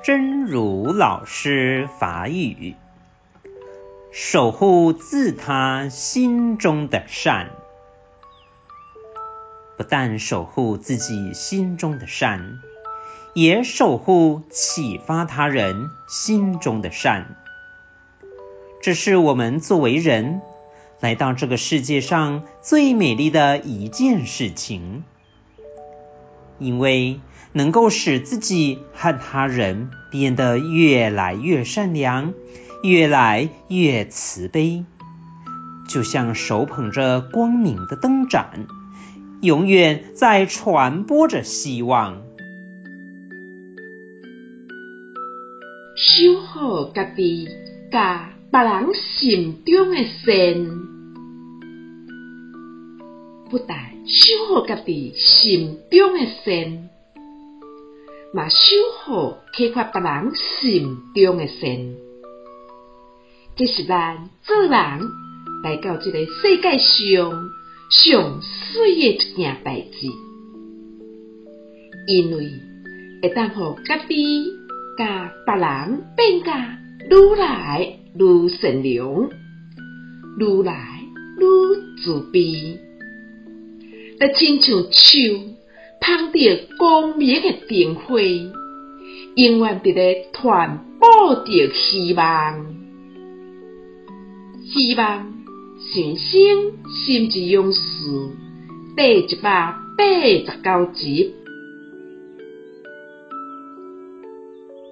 真如老师法语，守护自他心中的善，不但守护自己心中的善，也守护启发他人心中的善。这是我们作为人来到这个世界上最美丽的一件事情。因为能够使自己和他人变得越来越善良，越来越慈悲，就像手捧着光明的灯盏，永远在传播着希望。修好家己，甲别人心中的善。不但守护家己心中的善，嘛守护启发别人心中的善，这是咱做人来到这个世界上上水的一件代志，因为会当互家己甲别人变甲愈来愈善良，愈来愈慈悲。亲像树捧着光明的灯火，永远伫咧传播着希望。希望新生心之勇士第一百八十九集。